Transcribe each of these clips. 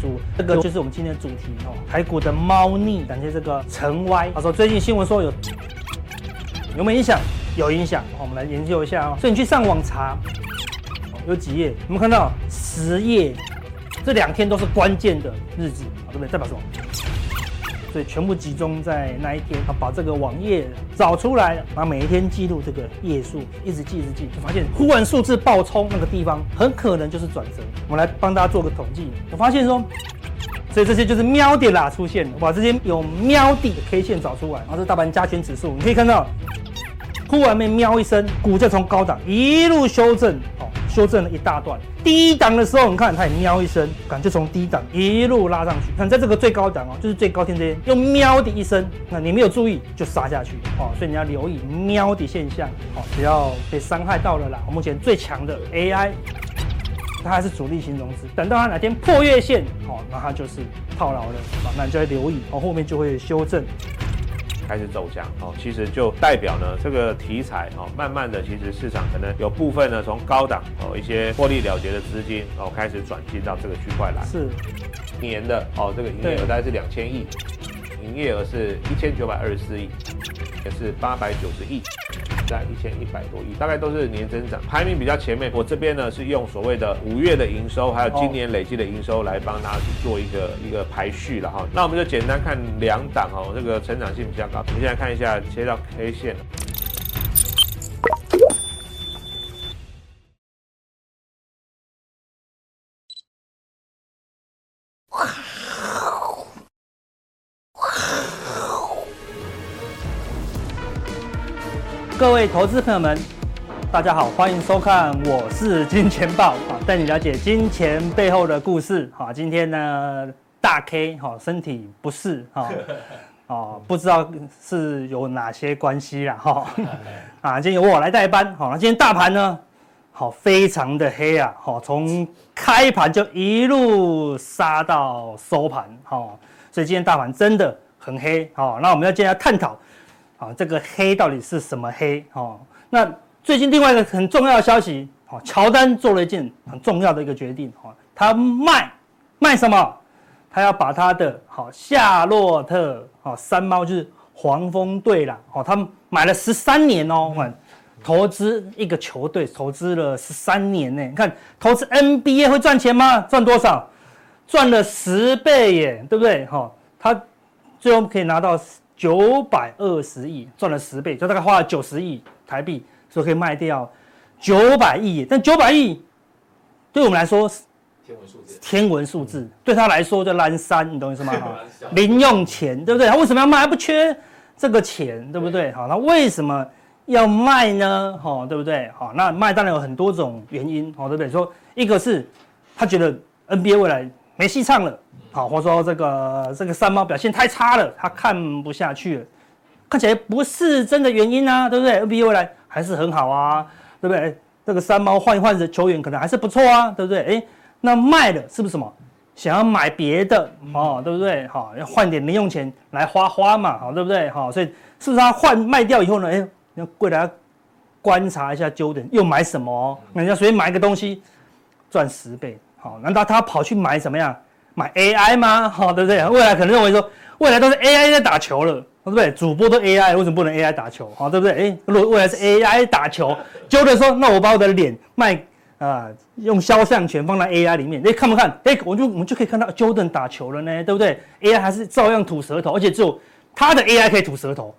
书，这个就是我们今天的主题哦。台股的猫腻，感谢这个陈歪。他说最近新闻说有有没有影响？有影响。我们来研究一下哦。所以你去上网查，有几页？我们看到十页，这两天都是关键的日子，对不对？代表什么？所以全部集中在那一天，他把这个网页找出来，然后每一天记录这个页数，一直记一直记，就发现忽然数字爆冲那个地方，很可能就是转折。我们来帮大家做个统计，我发现说，所以这些就是喵点啦出现，我把这些有瞄点的 K 线找出来，然后是大盘加权指数，你可以看到，忽然被喵一声，股价从高档一路修正。修正了一大段，低档的时候，你看它也喵一声，感觉从低档一路拉上去。看在这个最高档哦，就是最高天这边，又喵的一声，那你没有注意就杀下去哦，所以你要留意喵的现象哦，不要被伤害到了啦。目前最强的 AI，它还是主力型融资，等到它哪天破月线哦，那它就是套牢了，那你就要留意哦，后面就会修正。开始走强哦，其实就代表呢，这个题材哦，慢慢的，其实市场可能有部分呢，从高档哦一些获利了结的资金哦，开始转进到这个区块来。是，年的哦，这个营业额大概是两千亿，营业额是一千九百二十四亿，也是八百九十亿。在一千一百多亿，大概都是年增长，排名比较前面。我这边呢是用所谓的五月的营收，还有今年累计的营收来帮大家去做一个一个排序了哈。那我们就简单看两档哦，这个成长性比较高。我们现在看一下切到 K 线。各位投资朋友们，大家好，欢迎收看，我是金钱豹啊，带你了解金钱背后的故事。好，今天呢，大 K 哈身体不适哈，哦，不知道是有哪些关系啦哈，啊，今天由我来代班。好，那今天大盘呢，好，非常的黑啊，好，从开盘就一路杀到收盘，好，所以今天大盘真的很黑。好，那我们要今天要探讨。啊，这个黑到底是什么黑？哦，那最近另外一个很重要的消息，哦，乔丹做了一件很重要的一个决定，哦，他卖卖什么？他要把他的好夏洛特，好山猫就是黄蜂队啦，哦，他买了十三年哦，投资一个球队投资了十三年呢，你看投资 NBA 会赚钱吗？赚多少？赚了十倍耶，对不对？哈，他最后可以拿到。九百二十亿赚了十倍，就大概花了九十亿台币，所以可以卖掉九百亿。但九百亿对我们来说是天文数字，天文数字对他来说就蓝山，你懂意思吗？零用钱，对不对？他为什么要卖？他不缺这个钱，对不对？好，那为什么要卖呢？哦，对不对？好，那卖当然有很多种原因，好，对不对？说一个是他觉得 NBA 未来没戏唱了。好，或者说这个这个山猫表现太差了，他看不下去了，看起来不是真的原因啊，对不对？NBA 未来还是很好啊，对不对？这个山猫换一换的球员可能还是不错啊，对不对？哎，那卖了是不是什么？想要买别的哦，对不对？好，要换点零用钱来花花嘛，好，对不对？好，所以是不是他换卖掉以后呢？哎，要过来观察一下 Jordan 又买什么？人家随便买一个东西赚十倍，好，难道他跑去买什么样？买 AI 吗？好，对不对？未来可能认为说，未来都是 AI 在打球了，对不对？主播都 AI，为什么不能 AI 打球？好，对不对？哎，如果未来是 AI 打球，就得说，那我把我的脸卖啊、用肖像权放在 AI 里面，哎，看不看？哎，我就我们就可以看到 Jordan 打球了呢，对不对？AI 还是照样吐舌头，而且只有他的 AI 可以吐舌头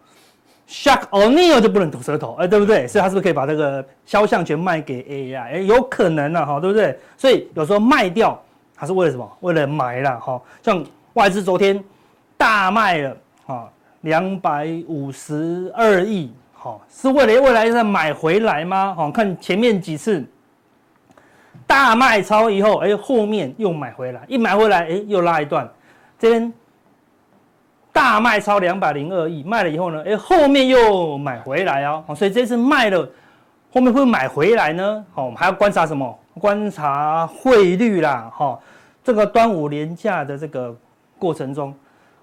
，Shaq O'Neal 就不能吐舌头，哎，对不对？所以他是不是可以把这个肖像权卖给 AI？哎，有可能啊，哈，对不对？所以有时候卖掉。他是为了什么？为了买了哈，像外资昨天大卖了啊，两百五十二亿，好，是为了未来再买回来吗？好，看前面几次大卖超以后，哎，后面又买回来，一买回来，哎，又拉一段，这边大卖超两百零二亿，卖了以后呢，哎，后面又买回来哦，所以这次卖了，后面会买回来呢？好，我们还要观察什么？观察汇率啦，哈。这个端午连假的这个过程中，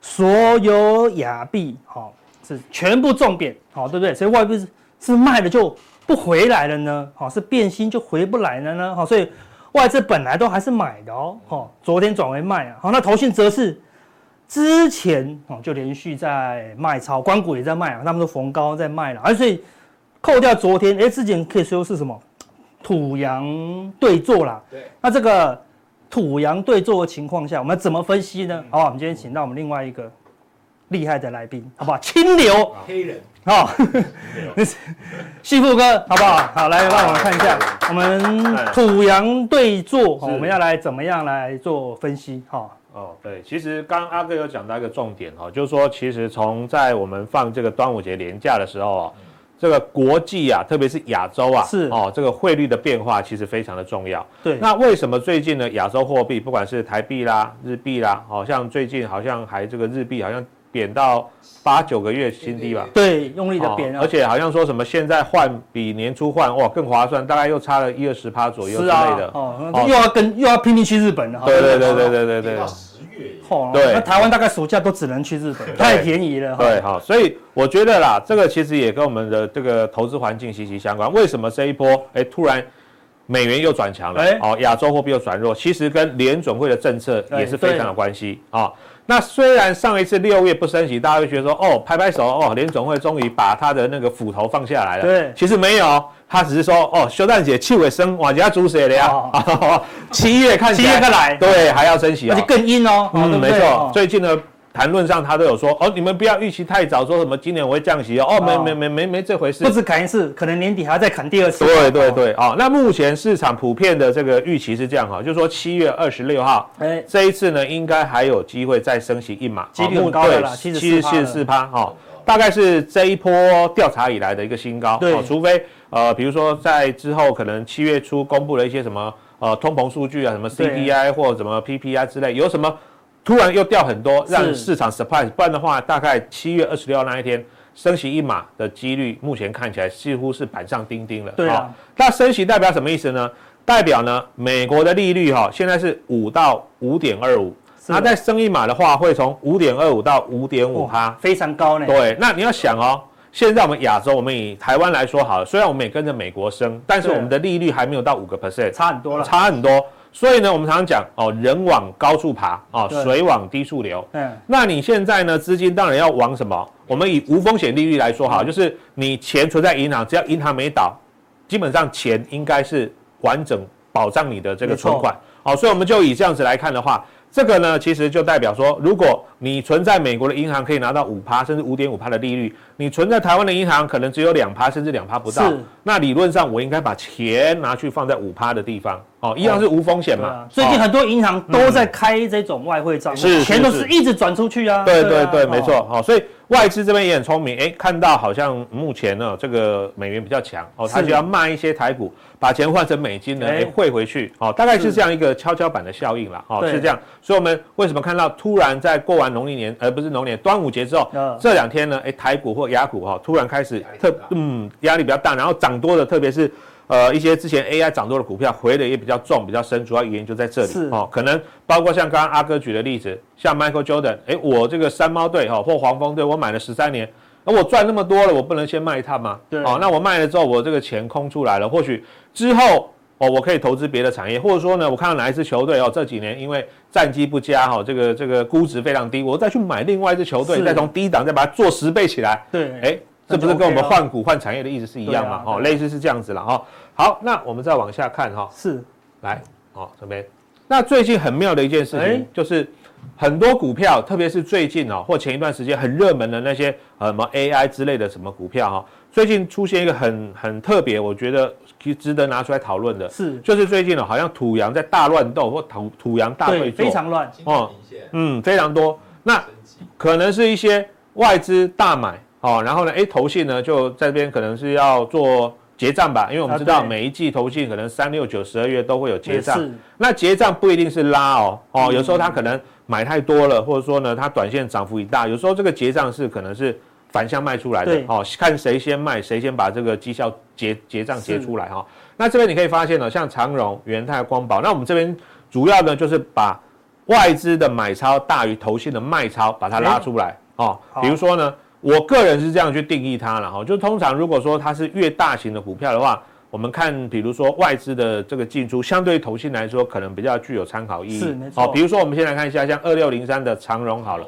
所有亚币好是全部重贬，好对不对？所以外币是是卖了就不回来了呢？好是变心就回不来了呢？好，所以外资本来都还是买的哦，哦，昨天转为卖啊，好，那投信则是之前哦就连续在卖超，关谷也在卖啊，他们都逢高在卖了，而所以扣掉昨天，哎，之前可以说是什么土洋对坐啦，对，那这个土洋对坐的情况下，我们怎么分析呢？好，我们今天请到我们另外一个厉害的来宾，好不好？清流黑人。好，那 是旭富哥，好不好？好，来让我们看一下，我们土洋对坐，我们要来怎么样来做分析？哈，哦，对，其实刚刚阿哥有讲到一个重点哈，就是说，其实从在我们放这个端午节连假的时候啊，这个国际啊，特别是亚洲啊，是哦，这个汇率的变化其实非常的重要。对，那为什么最近呢？亚洲货币不管是台币啦、日币啦，好像最近好像还这个日币好像。贬到八九个月新低吧？对，用力的贬、哦，而且好像说什么现在换比年初换哇更划算，大概又差了一二十趴左右之类的。哦，又要跟又要拼命去日本了。对对对对对对对。对，那台湾大概暑假都只能去日本，太便宜了。对，好，所以我觉得啦，这个其实也跟我们的这个投资环境息息相关。为什么这一波哎突然美元又转强了？哎，哦，亚洲货币又转弱，其实跟联准会的政策也是非常有关系啊。那虽然上一次六月不升息，大家会觉得说，哦，拍拍手，哦，联总会终于把他的那个斧头放下来了。对，其实没有，他只是说，哦，修蛋姐气尾升，往家猪血的呀。七月看起来，七月再来，对，还要升息，而且更阴哦。嗯，没错，最近呢。谈论上，他都有说哦，你们不要预期太早，说什么今年我会降息哦，哦，没没没没没这回事，不止砍一次，可能年底还要再砍第二次。对对对，哦，那目前市场普遍的这个预期是这样哈，就是说七月二十六号，哎，这一次呢，应该还有机会再升息一码，几率很高了啦，七十七十四趴哈，大概是这一波调查以来的一个新高。对，除非呃，比如说在之后可能七月初公布了一些什么呃通膨数据啊，什么 CPI 或者什么 PPI 之类，有什么。突然又掉很多，让市场 surprise，不然的话，大概七月二十六号那一天升息一码的几率，目前看起来似乎是板上钉钉了。对啊，那升息代表什么意思呢？代表呢，美国的利率哈，现在是五到五点二五，那再升一码的话，会从五点二五到五点五哈，非常高呢。对，那你要想哦，现在我们亚洲，我们以台湾来说好了，虽然我们也跟着美国升，但是我们的利率还没有到五个 percent，差很多了，差很多。所以呢，我们常常讲哦，人往高处爬哦，水往低处流。嗯，那你现在呢，资金当然要往什么？我们以无风险利率来说好，就是你钱存在银行，只要银行没倒，基本上钱应该是完整保障你的这个存款。好，所以我们就以这样子来看的话。这个呢，其实就代表说，如果你存在美国的银行可以拿到五趴甚至五点五趴的利率，你存在台湾的银行可能只有两趴甚至两趴不到。是。那理论上我应该把钱拿去放在五趴的地方，哦，一样是无风险嘛。哦、最近很多银行都在开这种外汇账户，是钱都是一直转出去啊。对对对，没错。好，所以外资这边也很聪明，哎，看到好像目前呢这个美元比较强，哦，他就要卖一些台股。把钱换成美金呢，哎，汇回去，哦，大概是这样一个跷跷板的效应了，哦，是这样。所以，我们为什么看到突然在过完农历年，而不是农年端午节之后，这两天呢，哎，台股或亚股哈，突然开始特嗯压力比较大，然后涨多的，特别是呃一些之前 AI 涨多的股票回的也比较重、比较深，主要原因就在这里，哦，可能包括像刚刚阿哥举的例子，像 Michael Jordan，哎，我这个山猫队哈或黄蜂队，我买了十三年。那我赚那么多了，我不能先卖一趟吗？对，哦，那我卖了之后，我这个钱空出来了，或许之后哦，我可以投资别的产业，或者说呢，我看到哪一支球队哦，这几年因为战绩不佳哈，这个这个估值非常低，我再去买另外一支球队，再从低档再把它做十倍起来。对，哎，这不是跟我们换股换产业的意思是一样吗？哦，类似是这样子了哈。好，那我们再往下看哈。是，来，哦，这边，那最近很妙的一件事情就是。很多股票，特别是最近哦，或前一段时间很热门的那些呃什么 AI 之类的什么股票哈，最近出现一个很很特别，我觉得其实值得拿出来讨论的，是。就是最近呢，好像土洋在大乱斗或土土洋大对，非常乱。哦，嗯，非常多。那可能是一些外资大买哦，然后呢，哎，投信呢就在这边可能是要做。结账吧，因为我们知道每一季投信可能三六九十二月都会有结账，那结账不一定是拉哦哦，有时候它可能买太多了，或者说呢，它短线涨幅一大，有时候这个结账是可能是反向卖出来的哦，看谁先卖，谁先把这个绩效结结账结出来哈。那这边你可以发现呢，像长荣、元泰、光宝，那我们这边主要呢就是把外资的买超大于投信的卖超，把它拉出来哦，比如说呢。我个人是这样去定义它了哈，就通常如果说它是越大型的股票的话，我们看，比如说外资的这个进出，相对于投信来说，可能比较具有参考意义。是没错。好，比如说我们先来看一下，像二六零三的长荣好了。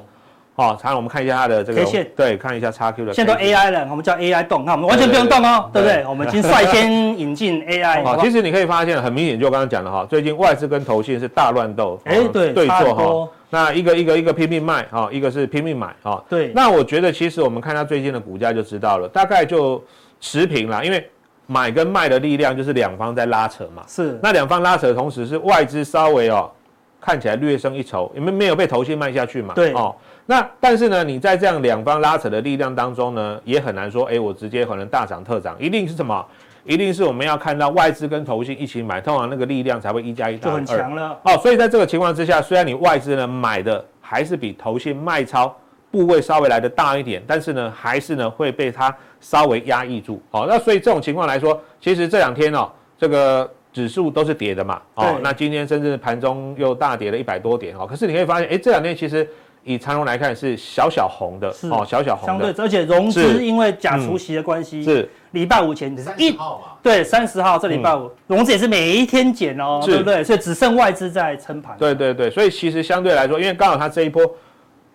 好，我们看一下它的这个 K 线，对，看一下叉 Q 的。现在都 AI 了，我们叫 AI 动，那我们完全不用动哦，对不对？我们已经率先引进 AI。好，其实你可以发现，很明显，就我刚刚讲的哈，最近外资跟投信是大乱斗，哎，对，对错哈。那一个一个一个拼命卖哈，一个是拼命买哈。对。那我觉得，其实我们看它最近的股价就知道了，大概就持平了，因为。买跟卖的力量就是两方在拉扯嘛，是。那两方拉扯的同时，是外资稍微哦，看起来略胜一筹，因为没有被投信卖下去嘛。对哦。那但是呢，你在这样两方拉扯的力量当中呢，也很难说，哎，我直接可能大涨特涨，一定是什么？一定是我们要看到外资跟投信一起买，通常那个力量才会一加一大于二。就很强了。哦，所以在这个情况之下，虽然你外资呢买的还是比投信卖超部位稍微来的大一点，但是呢，还是呢会被它稍微压抑住。哦，那所以这种情况来说，其实这两天哦，这个指数都是跌的嘛。哦，那今天甚至盘中又大跌了一百多点哦。可是你可以发现，哎，这两天其实以长荣来看是小小红的，哦，小小红的。相对，而且融资因为假除息的关系，是礼拜五前只是一号嘛？对，三十号这礼拜五融资也是每一天减哦，对不对？所以只剩外资在撑盘。对对对，所以其实相对来说，因为刚好它这一波。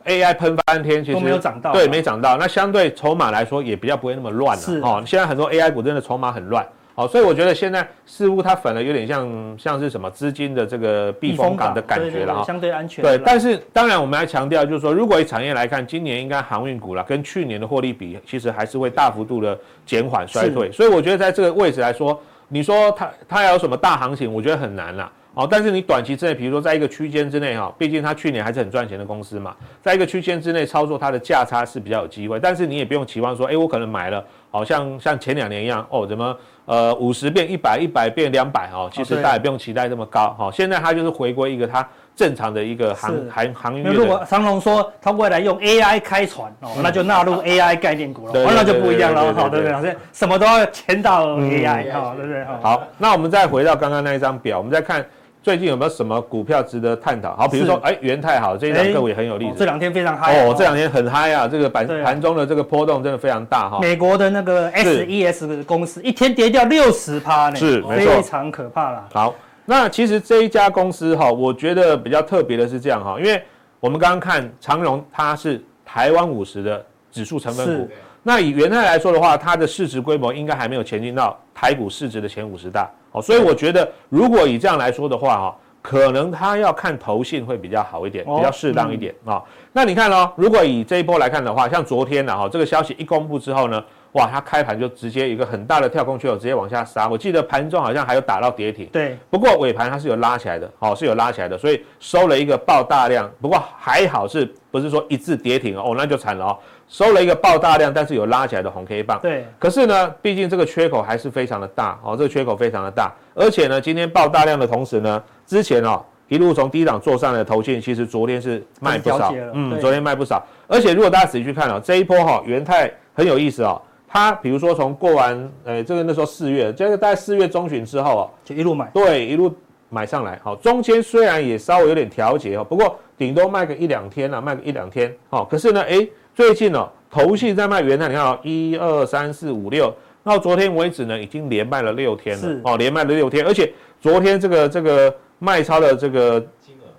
AI 喷翻天，其实都没有涨到，对，没涨到。那相对筹码来说，也比较不会那么乱了。是哦，现在很多 AI 股真的筹码很乱。哦，所以我觉得现在似乎它反而有点像像是什么资金的这个避风港的感觉了哈。相对安全。对，但是当然我们还强调，就是说，如果以产业来看，今年应该航运股了，跟去年的获利比，其实还是会大幅度的减缓衰退。所以我觉得在这个位置来说，你说它它要有什么大行情，我觉得很难了。哦，但是你短期之内，比如说在一个区间之内哈，毕竟它去年还是很赚钱的公司嘛，在一个区间之内操作它的价差是比较有机会，但是你也不用期望说，哎，我可能买了，好像像前两年一样，哦，怎么呃五十变一百，一百变两百哦，其实大家也不用期待这么高哈。现在它就是回归一个它正常的一个航航航运。那如果长龙说它未来用 AI 开船哦，那就纳入 AI 概念股了，那就不一样了，好对不对？什么都要牵到 AI 哈，对不对？好，那我们再回到刚刚那一张表，我们再看。最近有没有什么股票值得探讨？好，比如说，哎，元泰好，这一档个股也很有例子。这两天非常嗨哦，这两天很嗨啊！这个盘盘中的这个波动真的非常大哈。美国的那个 SES 公司一天跌掉六十趴呢，是，非常可怕啦。好，那其实这一家公司哈，我觉得比较特别的是这样哈，因为我们刚刚看长荣，它是台湾五十的指数成分股。那以元泰来说的话，它的市值规模应该还没有前进到台股市值的前五十大哦，所以我觉得如果以这样来说的话哈，可能他要看投信会比较好一点，比较适当一点啊。那你看哦，如果以这一波来看的话，像昨天呢哈，这个消息一公布之后呢，哇，它开盘就直接一个很大的跳空缺口直接往下杀，我记得盘中好像还有打到跌停，对。不过尾盘它是有拉起来的，哦，是有拉起来的，所以收了一个爆大量，不过还好是不是说一字跌停哦，那就惨了哦。收了一个爆大量，但是有拉起来的红 K 棒。对。可是呢，毕竟这个缺口还是非常的大哦，这个缺口非常的大。而且呢，今天爆大量的同时呢，之前哦一路从低档做上来的头信，其实昨天是卖不少。嗯，昨天卖不少。而且如果大家仔细去看哦，这一波哈元泰很有意思哦，它比如说从过完呃这个那时候四月，这个大概四月中旬之后哦，就一路买。对，一路买上来。好，中间虽然也稍微有点调节哦，不过顶多卖个一两天啊，卖个一两天。好，可是呢，哎。最近哦，投信在卖元太，你看哦，一二三四五六，到昨天为止呢，已经连卖了六天了，是。哦，连卖了六天，而且昨天这个这个卖超的这个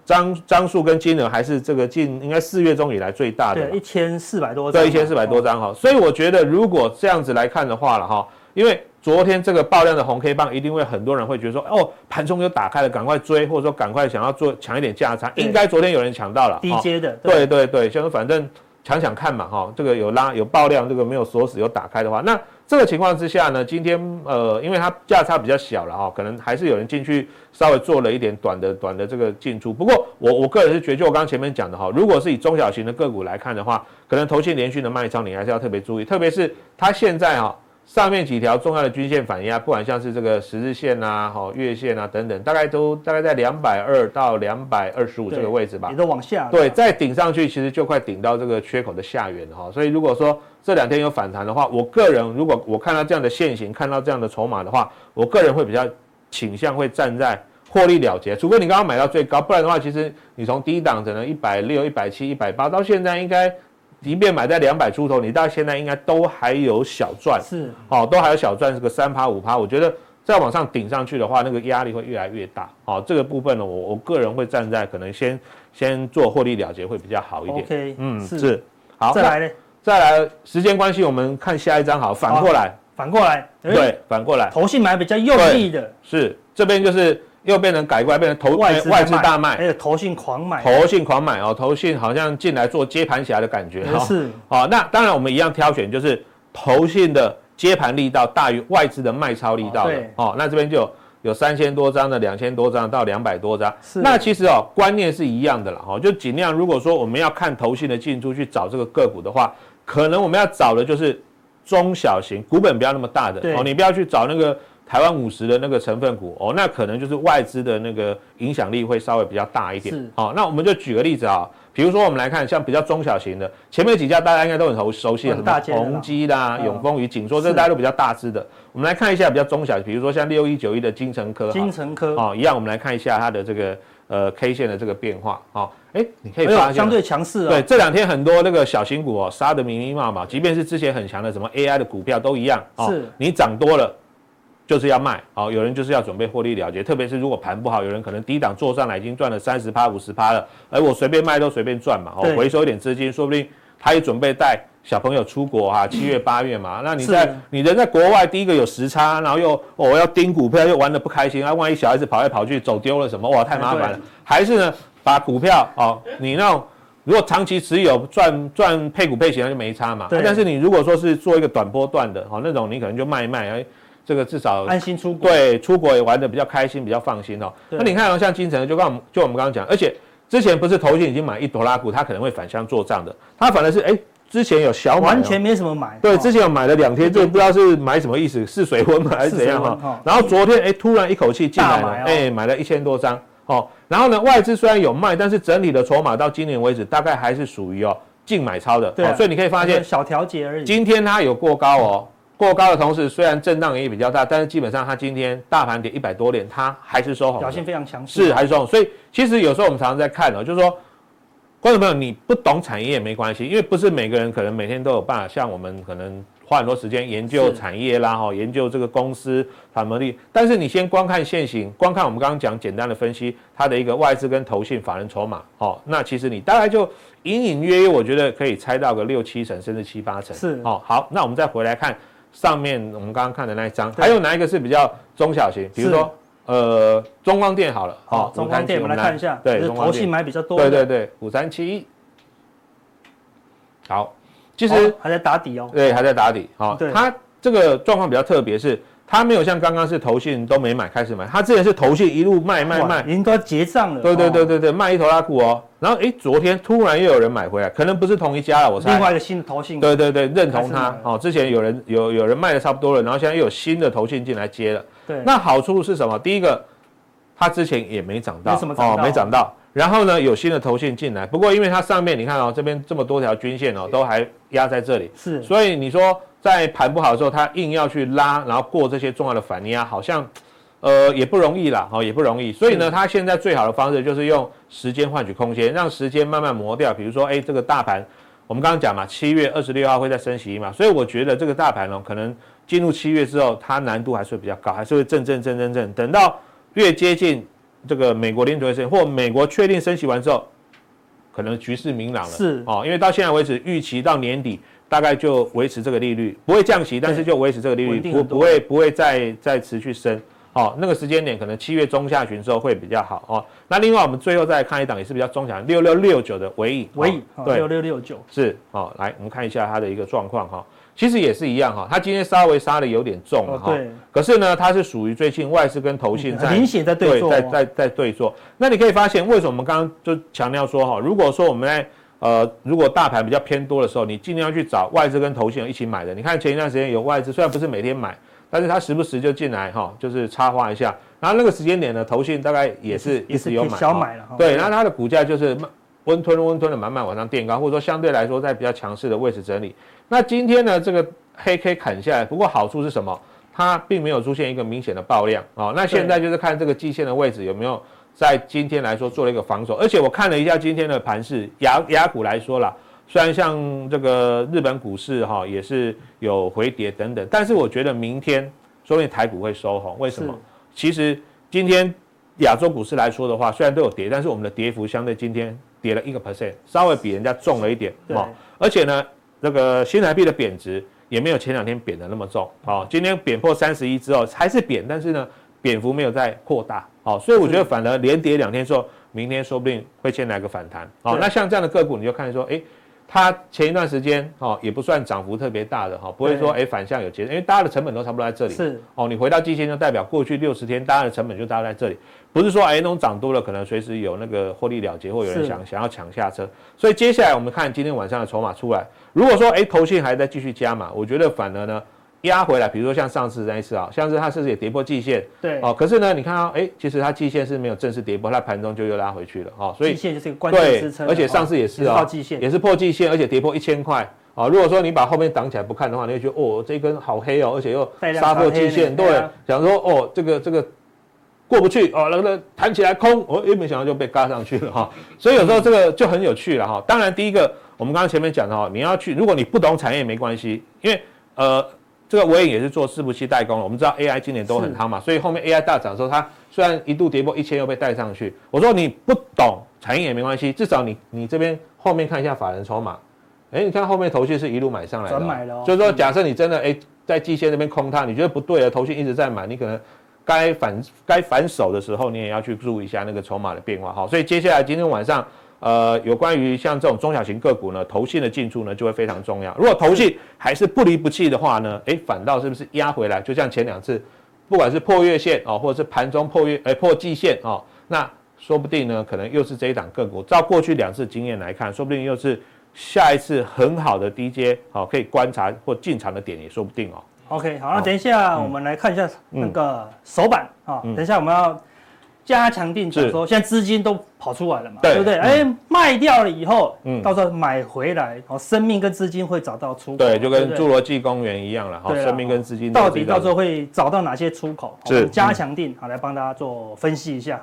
张张数跟金额还是这个近应该四月中以来最大的，对，一千四百多张，对，一千四百多张哈，所以我觉得如果这样子来看的话了哈，因为昨天这个爆量的红 K 棒，一定会很多人会觉得说，哦，盘中又打开了，赶快追，或者说赶快想要做抢一点价差，应该昨天有人抢到了，低阶的，对。对对，像反正。想想看嘛，哈，这个有拉有爆量，这个没有锁死有打开的话，那这个情况之下呢，今天呃，因为它价差比较小了哈，可能还是有人进去稍微做了一点短的短的这个进出。不过我我个人是觉得，就我刚前面讲的哈，如果是以中小型的个股来看的话，可能投信连续的卖超，你还是要特别注意，特别是它现在哈。上面几条重要的均线反压，不管像是这个十日线啊、好月线啊等等，大概都大概在两百二到两百二十五这个位置吧。也都往下。对，再顶上去，其实就快顶到这个缺口的下缘了哈。所以如果说这两天有反弹的话，我个人如果我看到这样的线型，看到这样的筹码的话，我个人会比较倾向会站在获利了结。除非你刚刚买到最高，不然的话，其实你从低档可能一百六、一百七、一百八到现在应该。即便买在两百出头，你到现在应该都还有小赚，是，哦，都还有小赚，是个三趴五趴。我觉得再往上顶上去的话，那个压力会越来越大。好，这个部分呢，我我个人会站在可能先先做获利了结会比较好一点。OK，嗯，是，是好，再来呢？再来，时间关系，我们看下一张。好，反过来，反过来，对，反过来，投信买比较用力的，是这边就是又变成改过来，变成投外资外资大卖，还有投信狂买，投信狂买哦，投信好像进来做接盘侠的感觉哈。是，好，那当然我们一样挑选，就是投信的接盘力道大于外资的卖超力道的。哦，那这边就有有三千多张的，两千多张到两百多张。是，那其实哦，观念是一样的了。哦，就尽量如果说我们要看投信的进出去找这个个股的话。可能我们要找的就是中小型股本不要那么大的哦，你不要去找那个台湾五十的那个成分股哦，那可能就是外资的那个影响力会稍微比较大一点。是，好，那我们就举个例子啊，比如说我们来看像比较中小型的，前面几家大家应该都很熟熟悉的，什么宏基啦、永丰余、锦硕，这大家都比较大只的。我们来看一下比较中小，比如说像六一九一的金城科，金城科哦，一样，我们来看一下它的这个。呃，K 线的这个变化，哦，哎，你可以发现相对强势啊。对，这两天很多那个小型股哦，杀得密密麻麻，即便是之前很强的什么 AI 的股票都一样。是，你涨多了就是要卖，哦，有人就是要准备获利了结，特别是如果盘不好，有人可能低档做上来已经赚了三十趴、五十趴了，而我随便卖都随便赚嘛，哦，回收一点资金，说不定他也准备带。小朋友出国啊，七月八月嘛，那你在你人在国外，第一个有时差，然后又哦我要盯股票，又玩的不开心啊，万一小孩子跑来跑去走丢了什么，哇，太麻烦了。还是呢，把股票哦，你那种如果长期持有赚赚配股配息那就没差嘛。但是你如果说是做一个短波段的哦，那种你可能就卖一卖，哎，这个至少安心出国。对，出国也玩的比较开心，比较放心哦。那你看像金城，就刚就我们刚刚讲，而且之前不是投信已经买一朵拉股，他可能会反向做账的，他反而是哎。之前有小完全没什么买。对，之前有买了两天，就不知道是买什么意思，是水温吗还是怎样哈？然后昨天哎、欸，突然一口气进来了，哎、买了一千多张哦。然后呢，外资虽然有卖，但是整体的筹码到今年为止大概还是属于哦净买超的。对、所以你可以发现小调节而已。今天它有过高哦，过高的同时，虽然震荡也比较大，但是基本上它今天大盘跌一百多点，它还是收红，表现非常强势，是还是收红。所以其实有时候我们常常在看哦，就是说。观众朋友，你不懂产业也没关系，因为不是每个人可能每天都有办法像我们可能花很多时间研究产业啦，哈，研究这个公司反能力。但是你先光看现行，光看我们刚刚讲简单的分析它的一个外资跟投信法人筹码，哦，那其实你大概就隐隐约约，我觉得可以猜到个六七成甚至七八成。是哦，好，那我们再回来看上面我们刚刚看的那一张，还有哪一个是比较中小型？比如说。呃，中光电好了，好，中光电我们来看一下，对，投信买比较多，对对对，五三七一，好，其实还在打底哦，对，还在打底，好，它这个状况比较特别，是它没有像刚刚是投信都没买开始买，他之前是投信一路卖卖卖，已经都要结账了，对对对对对，卖一头拉股哦，然后哎，昨天突然又有人买回来，可能不是同一家了，我猜，另外一个新的投信，对对对，认同他，哦，之前有人有有人卖的差不多了，然后现在又有新的投信进来接了。对，那好处是什么？第一个，它之前也没涨到，没什么涨到。哦，没涨到。然后呢，有新的头信进来，不过因为它上面你看哦，这边这么多条均线哦，都还压在这里，是。所以你说在盘不好的时候，它硬要去拉，然后过这些重要的反压，好像呃也不容易啦，哦也不容易。所以呢，它现在最好的方式就是用时间换取空间，让时间慢慢磨掉。比如说，哎，这个大盘，我们刚刚讲嘛，七月二十六号会再升息嘛，所以我觉得这个大盘哦，可能。进入七月之后，它难度还是会比较高，还是会震震震震震。等到越接近这个美国联储会升或美国确定升息完之后，可能局势明朗了。是哦，因为到现在为止，预期到年底大概就维持这个利率，不会降息，但是就维持这个利率，不不会不会再再持续升。哦，那个时间点可能七月中下旬之后会比较好哦。那另外我们最后再看一档也是比较中小六六六九的纬颖，纬颖对六六六九是哦，来我们看一下它的一个状况哈。其实也是一样哈，它今天稍微杀的有点重了哈。对。可是呢，它是属于最近外资跟投信在明显在对做，在在在对坐。那你可以发现，为什么我们刚刚就强调说哈，如果说我们在呃，如果大盘比较偏多的时候，你尽量去找外资跟投信一起买的。你看前一段时间有外资，虽然不是每天买，但是它时不时就进来哈，就是插花一下。然后那个时间点呢，投信大概也是一直有买，小买了。对，然后它的股价就是温吞温吞的慢慢往上垫高，或者说相对来说在比较强势的位置整理。那今天呢，这个黑 K 砍下来，不过好处是什么？它并没有出现一个明显的爆量啊、哦。那现在就是看这个季线的位置有没有在今天来说做了一个防守。而且我看了一下今天的盘势，雅雅股来说啦，虽然像这个日本股市哈、哦、也是有回跌等等，但是我觉得明天说不定台股会收红。为什么？其实今天亚洲股市来说的话，虽然都有跌，但是我们的跌幅相对今天跌了一个 percent，稍微比人家重了一点。哦，而且呢，这个新台币的贬值也没有前两天贬的那么重。哦，今天贬破三十一之后还是贬，但是呢，贬幅没有再扩大。好，所以我觉得反而连跌两天之后，明天说不定会先来个反弹。好，那像这样的个股，你就看说，哎。它前一段时间哦也不算涨幅特别大的哈，不会说哎反向有结，因为大家的成本都差不多在这里。是哦，你回到季线就代表过去六十天大家的成本就大概在这里，不是说哎那种涨多了可能随时有那个获利了结或有人想想要抢下车。所以接下来我们看今天晚上的筹码出来，如果说哎投信还在继续加码，我觉得反而呢。压回来，比如说像上次那一次啊，像是它甚至也跌破季线？对，哦，可是呢，你看到，哎，其实它季线是没有正式跌破，它盘中就又拉回去了，哦，所以季线就是一个关键支撑。而且上次也是啊，哦，也是破季线，而且跌破一千块，啊，如果说你把后面挡起来不看的话，你会觉得哦，这一根好黑哦，而且又杀破季线，对，想说哦，这个这个过不去哦，那个弹起来空，我也没想到就被嘎上去了哈，所以有时候这个就很有趣了哈。当然，第一个我们刚刚前面讲的哈，你要去，如果你不懂产业没关系，因为呃。这个我也也是做伺服器代工的，我们知道 AI 今年都很夯嘛，所以后面 AI 大涨的时候，它虽然一度跌破一千，又被带上去。我说你不懂产业也没关系，至少你你这边后面看一下法人筹码，哎，你看后面头绪是一路买上来的，转买了。就是说，假设你真的哎在季线那边空它，你觉得不对了，头绪一直在买，你可能该反该反手的时候，你也要去注意一下那个筹码的变化。好，所以接下来今天晚上。呃，有关于像这种中小型个股呢，投信的进驻呢就会非常重要。如果投信还是不离不弃的话呢，哎，反倒是不是压回来？就像前两次，不管是破月线哦，或者是盘中破月，哎，破季线哦，那说不定呢，可能又是这一档个股。照过去两次经验来看，说不定又是下一次很好的低阶哦，可以观察或进场的点也说不定哦。OK，好，那等一下我们来看一下那个手板啊，等一下我们要。加强定就是说，现在资金都跑出来了嘛，对不对？哎，卖掉了以后，嗯，到时候买回来，哦，生命跟资金会找到出口，对，就跟侏罗纪公园一样了，哈，生命跟资金到底到时候会找到哪些出口？是加强定，好，来帮大家做分析一下。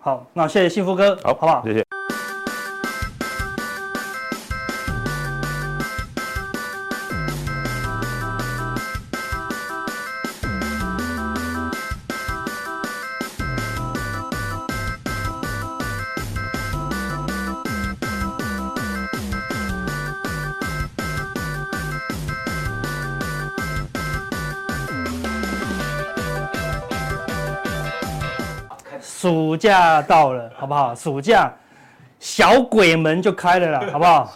好，那谢谢幸福哥，好，好不好？谢谢。暑假到了，好不好？暑假小鬼门就开了啦，好不好？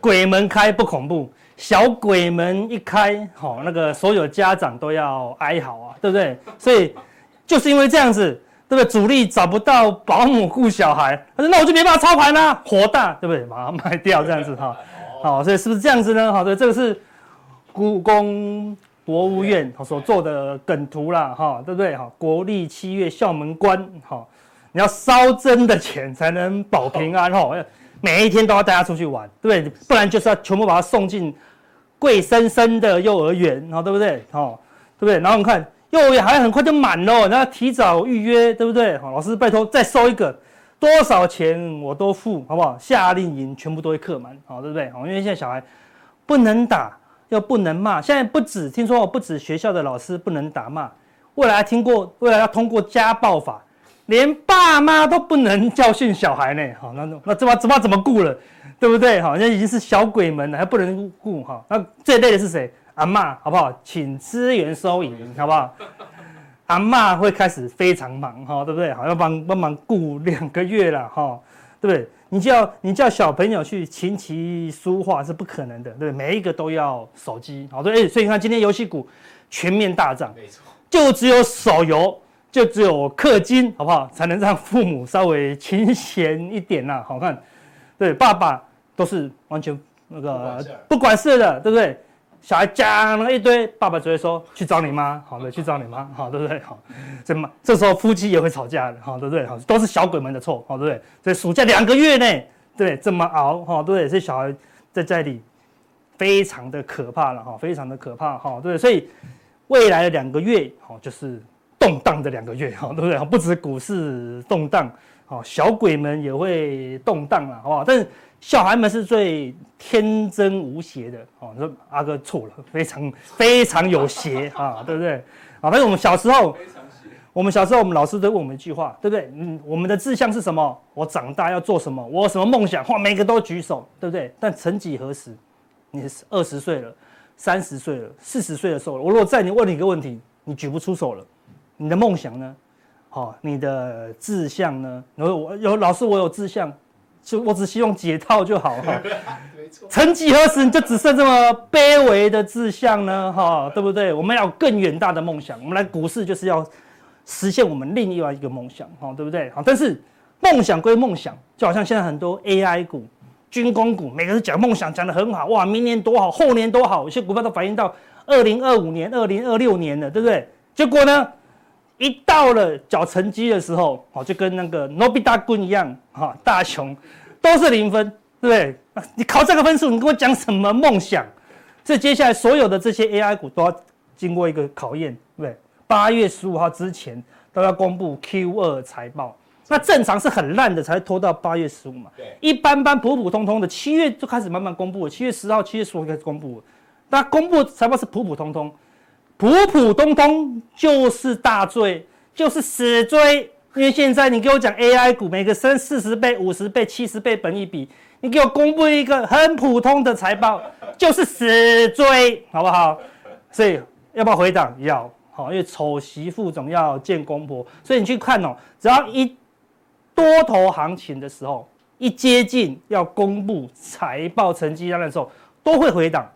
鬼门开不恐怖，小鬼门一开，好，那个所有家长都要哀嚎啊，对不对？所以就是因为这样子，对不对？主力找不到保姆顾小孩，他说那我就没办法操盘啦，火大，对不对？马上卖掉这样子哈，好，所以是不是这样子呢？好的，这个是故宫。国务院所做的梗图啦，哈，对不对？哈，国历七月校门关，哈，你要烧真的钱才能保平安，哈，每一天都要带他出去玩，对不对？不然就是要全部把他送进贵生生的幼儿园，哈，对不对？哈，对不对？然后你看幼儿园还很快就满了，然后提早预约，对不对？好，老师拜托再收一个，多少钱我都付，好不好？夏令营全部都会客满，好，对不对？好，因为现在小孩不能打。又不能骂，现在不止听说，不止学校的老师不能打骂，未来听过，未来要通过家暴法，连爸妈都不能教训小孩呢。好，那那怎么怎么怎么顾了，对不对？好，像已经是小鬼门了，还不能顾哈。那这类的是谁？阿嬷，好不好？请支援收银，好不好？阿嬷会开始非常忙哈，对不对？好，要帮帮忙顾两个月了哈，对不对？你叫你叫小朋友去琴棋书画是不可能的，对，每一个都要手机，好，对，所以你看今天游戏股全面大涨，没错，就只有手游，就只有氪金，好不好？才能让父母稍微清闲一点呐，好看，对，爸爸都是完全那个不管事的，对不对？小孩讲了一堆，爸爸只会说去找你妈，好的，去找你妈，好，对不对？好，怎么这时候夫妻也会吵架的，好，对不对？好，都是小鬼们的错，好，对不对？所以暑假两个月内，对，这么熬，哈，对不对？这小孩在家里非常的可怕了，哈，非常的可怕，哈，对，所以未来的两个月，哈，就是动荡的两个月，哈，对不对？不止股市动荡，好，小鬼们也会动荡了，好不好？但是小孩们是最天真无邪的，哦，说阿哥错了，非常非常有邪 啊，对不对？啊，反正我们小时候，我们小时候，我们老师都问我们一句话，对不对？嗯，我们的志向是什么？我长大要做什么？我什么梦想？哇，每个都举手，对不对？但曾几何时，你二十岁了，三十岁了，四十岁的时候，我如果再你问你一个问题，你举不出手了，你的梦想呢？好，你的志向呢？然后我有老师，我有志向，就我只希望解套就好哈。没错。曾几何时，你就只剩这么卑微的志向呢？哈，对不对？我们要有更远大的梦想。我们来股市就是要实现我们另外一个梦想，哈，对不对？好，但是梦想归梦想，就好像现在很多 AI 股、军工股，每个人讲梦想讲得很好，哇，明年多好，后年多好，有些股票都反映到二零二五年、二零二六年了，对不对？结果呢？一到了缴成绩的时候，哦，就跟那个诺比大军一样，哈，大雄都是零分，对不对？你考这个分数，你跟我讲什么梦想？所以接下来所有的这些 AI 股都要经过一个考验，对不对？八月十五号之前都要公布 Q 二财报，那正常是很烂的才会拖到八月十五嘛，对，一般般普普通通的七月就开始慢慢公布了，七月十号、七月十五开始公布了，那公布财报是普普通通。普普通通就是大罪，就是死罪。因为现在你给我讲 AI 股，每个升四十倍、五十倍、七十倍本一比，你给我公布一个很普通的财报，就是死罪，好不好？所以要不要回档？要，好，因为丑媳妇总要见公婆。所以你去看哦，只要一多头行情的时候，一接近要公布财报成绩单的时候，都会回档。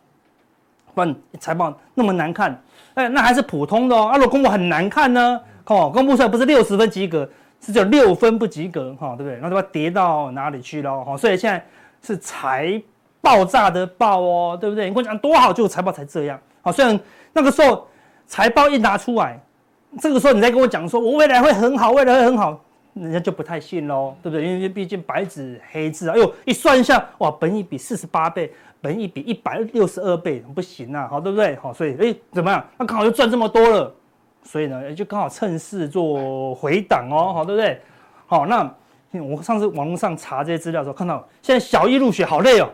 不然财报那么难看。哎，那还是普通的哦。啊，如果公布很难看呢？哦，公布出来不是六十分及格，是只有六分不及格，哈，对不对？那它跌到哪里去了？哈，所以现在是财爆炸的爆哦，对不对？你跟我讲多好，就财报才这样。好，虽然那个时候财报一拿出来，这个时候你再跟我讲说我未来会很好，未来会很好，人家就不太信喽，对不对？因为毕竟白纸黑字啊。哎呦，一算一下，哇，本益比四十八倍。本益比一百六十二倍不行啊，好对不对？好，所以哎怎么样？那刚好就赚这么多了，所以呢就刚好趁势做回档哦，好对不对？好，那我上次网络上查这些资料的时候，看到现在小一入学好累哦，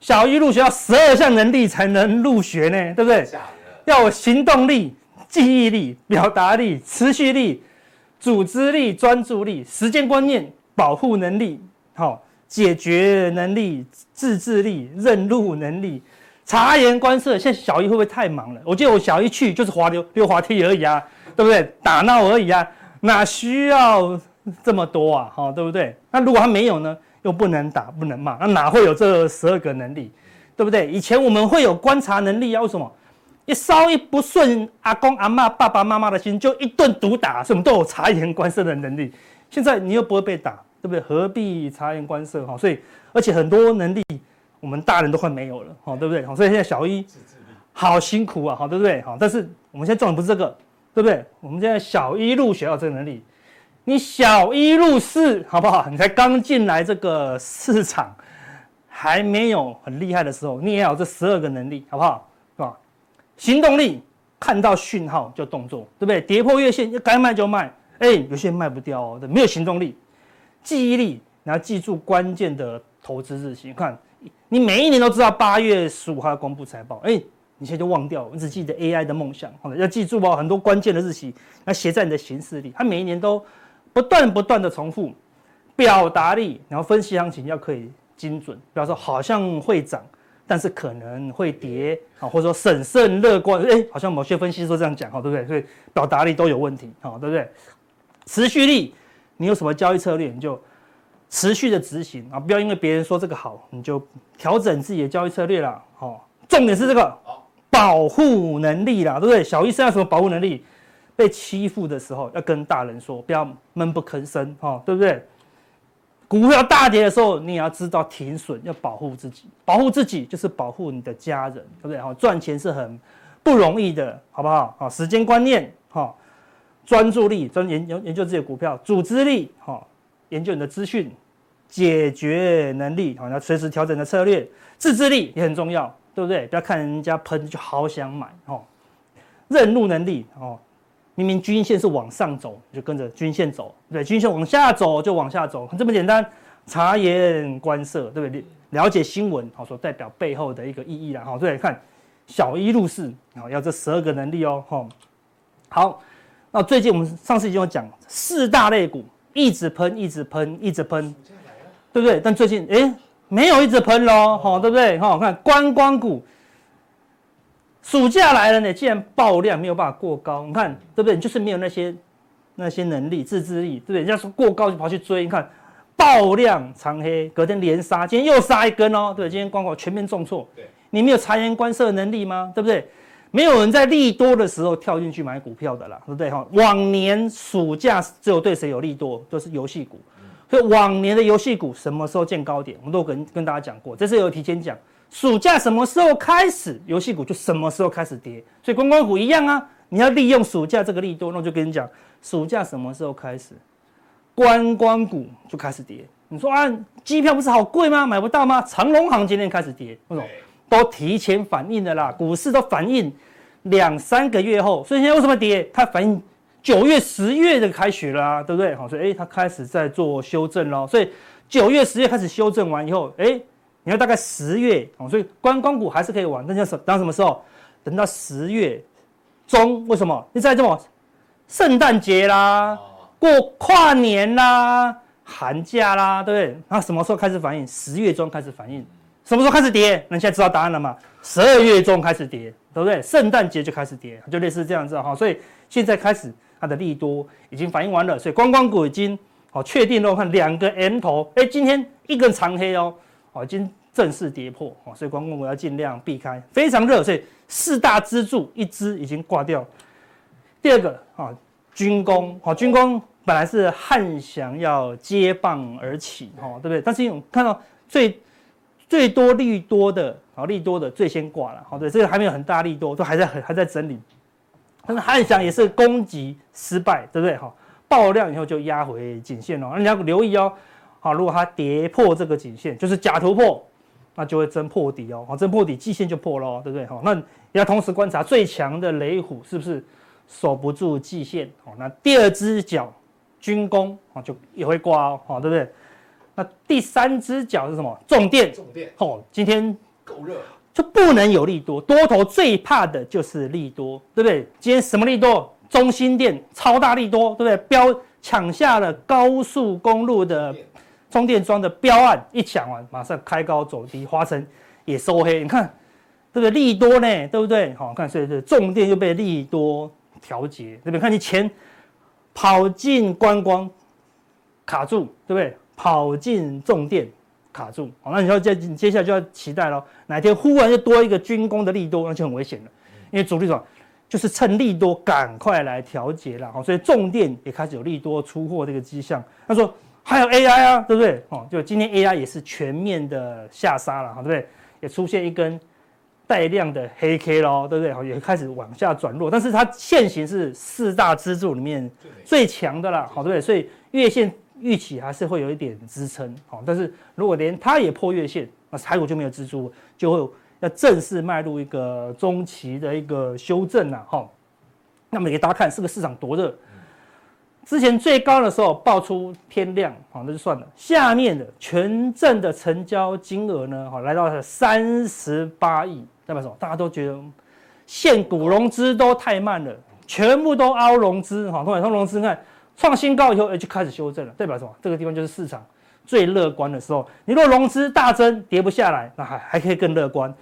小一入学要十二项能力才能入学呢，对不对？要有行动力、记忆力、表达力、持续力、组织力、专注力、时间观念、保护能力，好。解决能力、自制力、认路能力、察言观色。现在小一会不会太忙了？我记得我小一去就是滑溜溜滑梯而已啊，对不对？打闹而已啊，哪需要这么多啊？好，对不对？那如果他没有呢？又不能打，不能骂，那哪会有这十二个能力？对不对？以前我们会有观察能力啊，为什么？一稍一不顺阿公阿嬷、爸爸妈妈的心，就一顿毒打，所以我们都有察言观色的能力。现在你又不会被打。对不对？何必察言观色哈？所以，而且很多能力我们大人都快没有了，哈，对不对？好，所以现在小一好辛苦啊，好，对不对？好，但是我们现在重点不是这个，对不对？我们现在小一入学要这个能力，你小一入市好不好？你才刚进来这个市场，还没有很厉害的时候，你也要有这十二个能力，好不好？行动力，看到讯号就动作，对不对？跌破月线，该卖就卖，哎，有些卖不掉哦，对，没有行动力。记忆力，你要记住关键的投资日期。看，你每一年都知道八月十五号要公布财报，哎，你现在就忘掉了，你只记得 AI 的梦想。好，要记住哦，很多关键的日期要写在你的行事历。它每一年都不断不断的重复。表达力，然后分析行情要可以精准，比方说好像会涨，但是可能会跌，啊，或者说审慎乐观，哎，好像某些分析师都这样讲，哈，对不对？所以表达力都有问题，好，对不对？持续力。你有什么交易策略，你就持续的执行啊！不要因为别人说这个好，你就调整自己的交易策略啦。好，重点是这个保护能力啦，对不对？小医生要什么保护能力？被欺负的时候要跟大人说，不要闷不吭声，哈，对不对？股票大跌的时候，你也要知道停损，要保护自己。保护自己就是保护你的家人，对不对？哈，赚钱是很不容易的，好不好？好，时间观念，哈。专注力，专研研研究自己的股票；组织力，哈，研究你的资讯；解决能力，好，要随时调整的策略；自制力也很重要，对不对？不要看人家喷就好想买，哈。认路能力，哦，明明均线是往上走，就跟着均线走，对，均线往下走就往下走，这么简单。察言观色，对不对？了解新闻，好，所代表背后的一个意义啦，好，对，看小一入市，好，要这十二个能力哦，好，好，那最近我们上次已经有讲四大类股一直喷，一直喷，一直喷，对不对？但最近哎，没有一直喷喽，好，对不对？好，看观光股，暑假来了呢，既然爆量没有办法过高，你看对不对？你就是没有那些那些能力、自制力，对不对？人家说过高就跑去追，你看。爆量长黑，隔天连杀，今天又杀一根哦。对，今天光光全面重挫。对，你没有察言观色的能力吗？对不对？没有人在利多的时候跳进去买股票的啦，对不对？哈，往年暑假只有对谁有利多，就是游戏股。所以往年的游戏股什么时候见高点，我们都跟跟大家讲过。这次有提前讲，暑假什么时候开始，游戏股就什么时候开始跌。所以观光股一样啊，你要利用暑假这个利多，那我就跟你讲，暑假什么时候开始。观光股就开始跌，你说啊，机票不是好贵吗？买不到吗？长龙行今天开始跌，为什么？都提前反应的啦，股市都反应两三个月后，所以现在为什么跌？它反应九月、十月的开学啦、啊，对不对？好，所以哎，它开始在做修正咯。所以九月、十月开始修正完以后，哎，你要大概十月哦，所以观光股还是可以玩，但是等到什么时候？等到十月中，为什么？你在这么圣诞节啦。过跨年啦，寒假啦，对不对？那什么时候开始反应？十月中开始反应。什么时候开始跌？那你现在知道答案了吗？十二月中开始跌，对不对？圣诞节就开始跌，就类似这样子哈。所以现在开始它的利多已经反应完了，所以观光股已经好确定了。看两个 M 头，哎，今天一根长黑哦，哦，已经正式跌破，所以观光股要尽量避开，非常热。所以四大支柱一支已经挂掉。第二个啊，军工，好，军工。本来是汉翔要接棒而起，哈，对不对？但是我们看到最最多利多的，好利多的最先挂了，好对，这个还没有很大利多，都还在还在整理。但是汉翔也是攻击失败，对不对？哈，爆量以后就压回颈线了，那你要留意哦，好，如果它跌破这个颈线，就是假突破，那就会真破底哦，好，真破底季线就破了，对不对？好，那要同时观察最强的雷虎是不是守不住季线，好，那第二只脚。军工啊，就也会挂哦，好，对不对？那第三只脚是什么？重电，重电，哦，今天够热，就不能有利多，多头最怕的就是利多，对不对？今天什么利多？中心电超大利多，对不对？标抢下了高速公路的充电桩的标案，一抢完马上开高走低，华城也收黑，你看这个利多呢，对不对？好，看所以是重电又被利多调节，对不对？看你钱。跑进观光卡住，对不对？跑进重电卡住，好，那你要接接下来就要期待喽，哪天忽然就多一个军工的利多，那就很危险了。因为主力说就是趁利多赶快来调节了，好，所以重电也开始有利多出货这个迹象。他说还有 AI 啊，对不对？哦，就今天 AI 也是全面的下杀了，哈，对不对？也出现一根。带量的黑 K 喽，对不对？好，也开始往下转弱，但是它线型是四大支柱里面最强的啦，好，对不对？所以月线预期还是会有一点支撑，好，但是如果连它也破月线，那台股就没有支柱，就会要正式迈入一个中期的一个修正了，哈。那么给大家看，是个市场多热。之前最高的时候爆出天量，好，那就算了。下面的全证的成交金额呢，好，来到了三十八亿，代表什么？大家都觉得现股融资都太慢了，全部都凹融资，哈，通通融资看创新高以后，就开始修正了，代表什么？这个地方就是市场最乐观的时候。你若融资大增，跌不下来，那还还可以更乐观。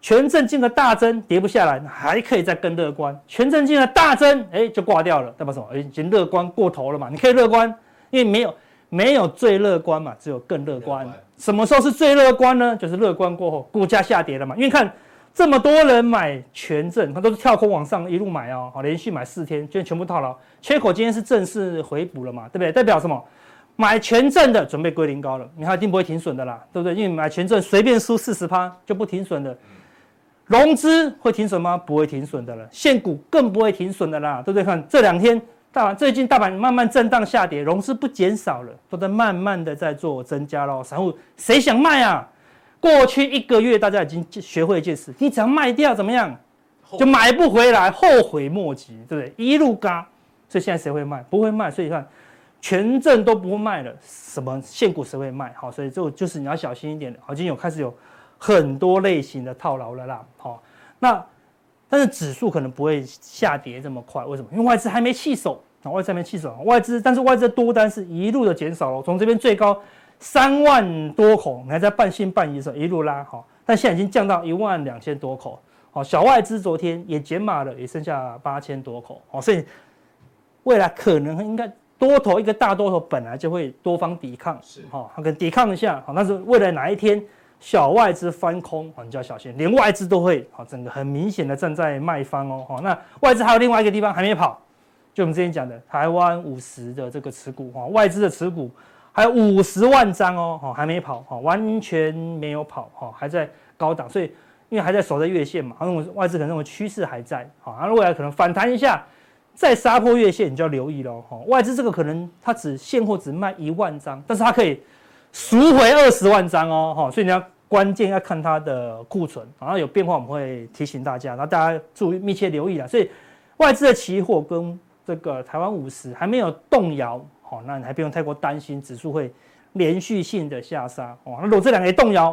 权证金额大增，跌不下来，还可以再更乐观。权证金额大增，哎，就挂掉了，代表什么？哎，已经乐观过头了嘛。你可以乐观，因为没有没有最乐观嘛，只有更乐观。什么时候是最乐观呢？就是乐观过后，股价下跌了嘛。因为看这么多人买权证，他都是跳空往上一路买哦，好，连续买四天，今天全部套牢，缺口今天是正式回补了嘛，对不对？代表什么？买权证的准备归零高了，你看一定不会停损的啦，对不对？因为买权证随便输四十趴就不停损的。融资会停损吗？不会停损的了，现股更不会停损的啦，对不对？看这两天大盘，最近大盘慢慢震荡下跌，融资不减少了，都在慢慢的在做增加喽。散户谁想卖啊？过去一个月大家已经学会一件事，你只要卖掉怎么样？就买不回来，后悔莫及，对不对？一路嘎，所以现在谁会卖？不会卖，所以你看，全证都不会卖了，什么现股谁会卖？好，所以这就是你要小心一点的。好，今天有开始有很多类型的套牢了啦。好，那但是指数可能不会下跌这么快，为什么？因为外资还没弃守啊，外资还没弃守，外资但是外资的多单是一路的减少了，从这边最高三万多口，还在半信半疑的时候一路拉好。但现在已经降到一万两千多口，好，小外资昨天也减码了，也剩下八千多口，好，所以未来可能应该多头一个大多头本来就会多方抵抗，是哈，它跟抵抗一下，好，但是未来哪一天小外资翻空，你就要小心，连外资都会，好，整个很明显的站在卖方哦，好，那外资还有另外一个地方还没跑，就我们之前讲的台湾五十的这个持股，哈，外资的持股。还有五十万张哦，还没跑，完全没有跑，还在高档，所以因为还在守在月线嘛，然后外资可能认为趋势还在，好，然后未来可能反弹一下，再杀破月线，你就要留意了，哈，外资这个可能它只现货只卖一万张，但是它可以赎回二十万张哦，哈，所以你要关键要看它的库存，然后有变化我们会提醒大家，然后大家注意密切留意了，所以外资的期货跟这个台湾五十还没有动摇。哦，那你还不用太过担心指数会连续性的下杀哦。那如果这两个一动摇，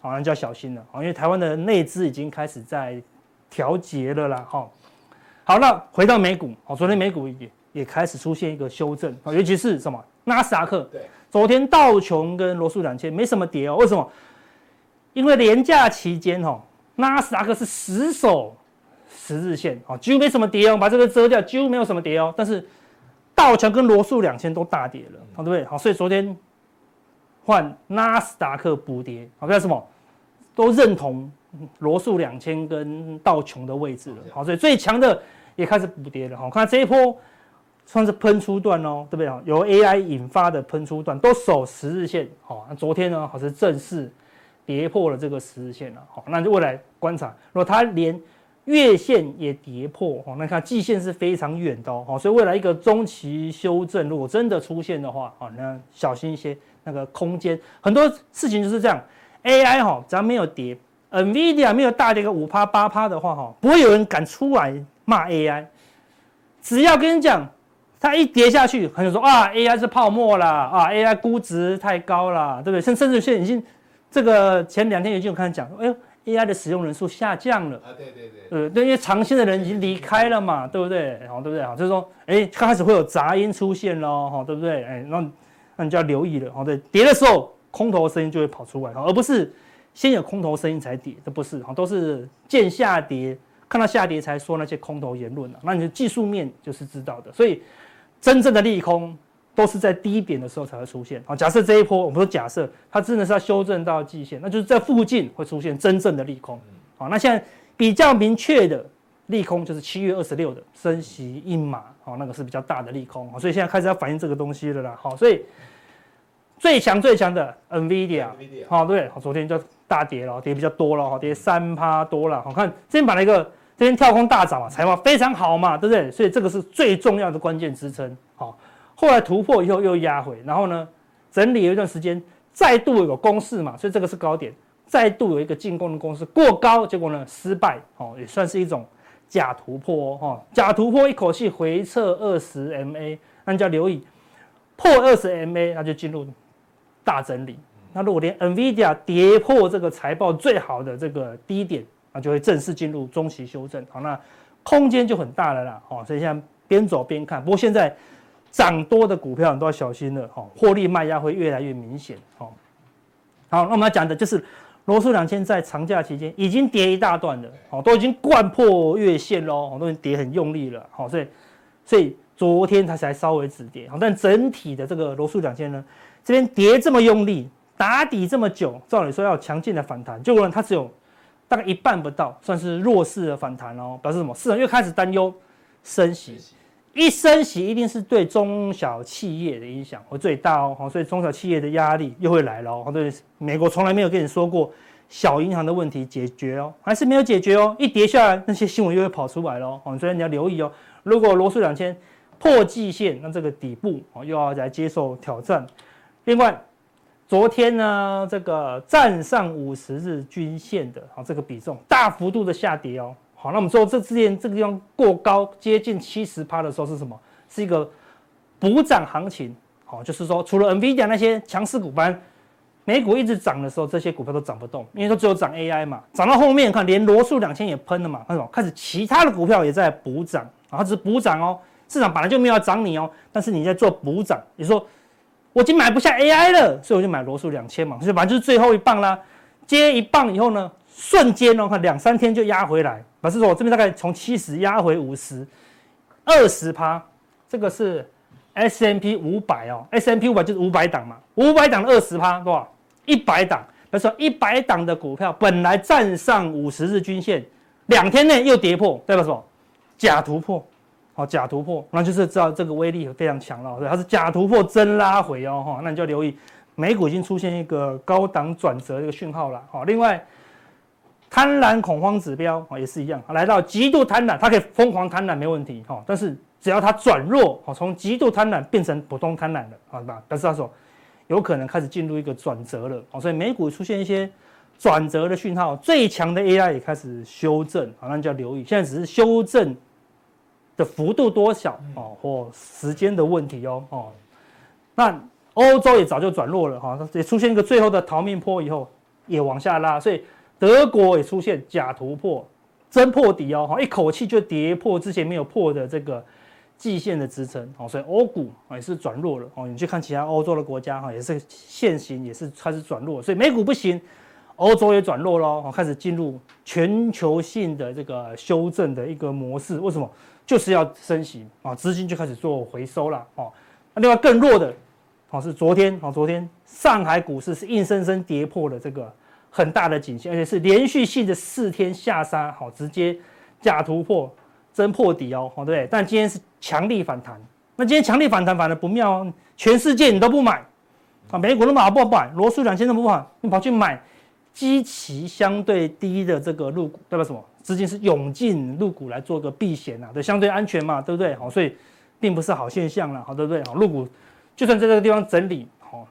好，那就要小心了哦，因为台湾的内资已经开始在调节了啦。哈，好，那回到美股哦，昨天美股也也开始出现一个修正啊，尤其是什么纳斯达克，对，昨天道琼跟罗素两千没什么跌哦，为什么？因为廉价期间哦，纳斯达克是死守十日线哦，几乎没什么跌哦，把这个遮掉，几乎没有什么跌哦，但是。道琼跟罗素两千都大跌了，好对不对？好，所以昨天换纳斯达克补跌，好干什么？都认同罗素两千跟道琼的位置了，好，所以最强的也开始补跌了，好，看这一波算是喷出段哦，对不对？由 AI 引发的喷出段都守十日线，好，那昨天呢，好是正式跌破了这个十日线了，好，那就未来观察，如果它连月线也跌破哦，那看季线是非常远的哦，所以未来一个中期修正如果真的出现的话，啊，那小心一些，那个空间。很多事情就是这样，AI 哈，只要没有跌，NVIDIA 没有大跌个五趴八趴的话哈，不会有人敢出来骂 AI，只要跟你讲，它一跌下去，很多人说啊，AI 是泡沫啦，啊，AI 估值太高啦，对不对？甚甚至现在已经这个前两天已经有看讲，哎呦。AI 的使用人数下降了啊，对对对，呃，对，因为长线的人已经离开了嘛，对不对？好，对不对？好，就是说，哎，刚开始会有杂音出现喽，哈，对不对？哎，那那你就要留意了，好，对，跌的时候空头的声音就会跑出来，而不是先有空头声音才跌，这不是，哈，都是见下跌，看到下跌才说那些空头言论，那你的技术面就是知道的，所以真正的利空。都是在低点的时候才会出现。好，假设这一波，我们说假设它真的是要修正到季线，那就是在附近会出现真正的利空。好，那现在比较明确的利空就是七月二十六的升息一码，好，那个是比较大的利空。好，所以现在开始要反映这个东西了啦。好，所以最强最强的 NVIDIA，好，对，昨天就大跌了，跌比较多了，好，跌三趴多了。好，看这边把那个这边跳空大涨嘛，财报非常好嘛，对不对？所以这个是最重要的关键支撑。好。后来突破以后又压回，然后呢，整理了一段时间，再度有个攻势嘛，所以这个是高点，再度有一个进攻的攻势过高，结果呢失败，哦，也算是一种假突破哦，假突破一口气回撤二十 MA，那你就要留意破二十 MA，那就进入大整理。那如果连 NVIDIA 跌破这个财报最好的这个低点，那就会正式进入中期修正，好，那空间就很大了啦，哦，所以现在边走边看，不过现在。涨多的股票你都要小心了，哈，获利卖压会越来越明显，好，好，那我们要讲的就是罗素两千在长假期间已经跌一大段了，好，都已经掼破月线喽，都已经跌很用力了，好，所以所以昨天它才稍微止跌，好，但整体的这个罗素两千呢，这边跌这么用力，打底这么久，照理说要强劲的反弹，结果呢它只有大概一半不到，算是弱势的反弹哦，表示什么？市场又开始担忧升息。一升息一定是对中小企业的影响会最大哦，所以中小企业的压力又会来了哦。对，美国从来没有跟你说过小银行的问题解决哦，还是没有解决哦。一跌下来，那些新闻又会跑出来了哦。所以你要留意哦。如果罗素两千破季线，那这个底部哦又要来接受挑战。另外，昨天呢，这个站上五十日均线的啊这个比重大幅度的下跌哦。好，那我们说这之前这个地方过高，接近七十趴的时候是什么？是一个补涨行情。好，就是说除了 NVIDIA 那些强势股，班，美股一直涨的时候，这些股票都涨不动，因为都只有涨 AI 嘛。涨到后面看，连罗素两千也喷了嘛，看什么？开始其他的股票也在补涨，啊，只是补涨哦。市场本来就没有要涨你哦，但是你在做补涨，你说我已经买不下 AI 了，所以我就买罗素两千嘛，所以反正就是最后一棒啦。接一棒以后呢，瞬间哦，看两三天就压回来。表示说我这边大概从七十压回五十，二十趴，这个是 S M P 五百哦，S M P 五百就是五百档嘛，五百档二十趴多少？一百档。比如说一百档的股票本来站上五十日均线，两天内又跌破，代表什么？假突破。好，假突破，那就是知道这个威力非常强了。它是假突破真拉回哦，哈，那你就要留意，美股已经出现一个高档转折的一个讯号了。好，另外贪婪恐慌指标啊也是一样，来到极度贪婪，它可以疯狂贪婪没问题哈，但是只要它转弱，好，从极度贪婪变成普通贪婪了，好吧？但是他说有可能开始进入一个转折了，好，所以美股出现一些转折的讯号，最强的 AI 也开始修正，好，那你就要留意，现在只是修正。的幅度多小哦，或时间的问题哦哦，那欧洲也早就转弱了哈，也出现一个最后的逃命坡以后也往下拉，所以德国也出现假突破真破底哦，一口气就跌破之前没有破的这个季线的支撑哦，所以欧股也是转弱了哦，你去看其他欧洲的国家哈，也是现行也是开始转弱，所以美股不行，欧洲也转弱了哦，开始进入全球性的这个修正的一个模式，为什么？就是要升息啊，资金就开始做回收了哦。那另外更弱的，哦是昨天哦，昨天上海股市是硬生生跌破了这个很大的颈线，而且是连续性的四天下杀，好直接假突破真破底哦，对不对？但今天是强力反弹，那今天强力反弹反而不妙哦，全世界你都不买啊，美股那么好不买，罗素两千都不买，你跑去买基期相对低的这个入股，代表什么？资金是涌进入股来做个避险呐，对，相对安全嘛，对不对？好，所以并不是好现象了，好，对不对？好，入股就算在这个地方整理，好，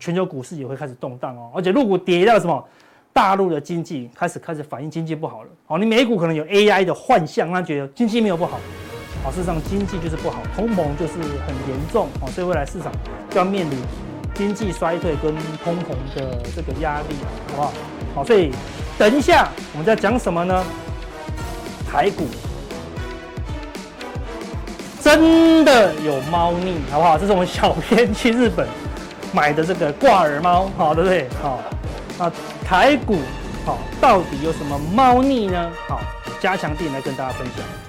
全球股市也会开始动荡哦。而且入股跌到什么？大陆的经济开始开始反映经济不好了。好，你美股可能有 AI 的幻象，他觉得经济没有不好，好，事实上经济就是不好，通膨就是很严重，哦，所以未来市场就要面临经济衰退跟通膨的这个压力，好不好？好，所以等一下我们在讲什么呢？台股真的有猫腻，好不好？这是我们小编去日本买的这个挂耳猫，好，对不对？好，那台股好，到底有什么猫腻呢？好，加强地来跟大家分享。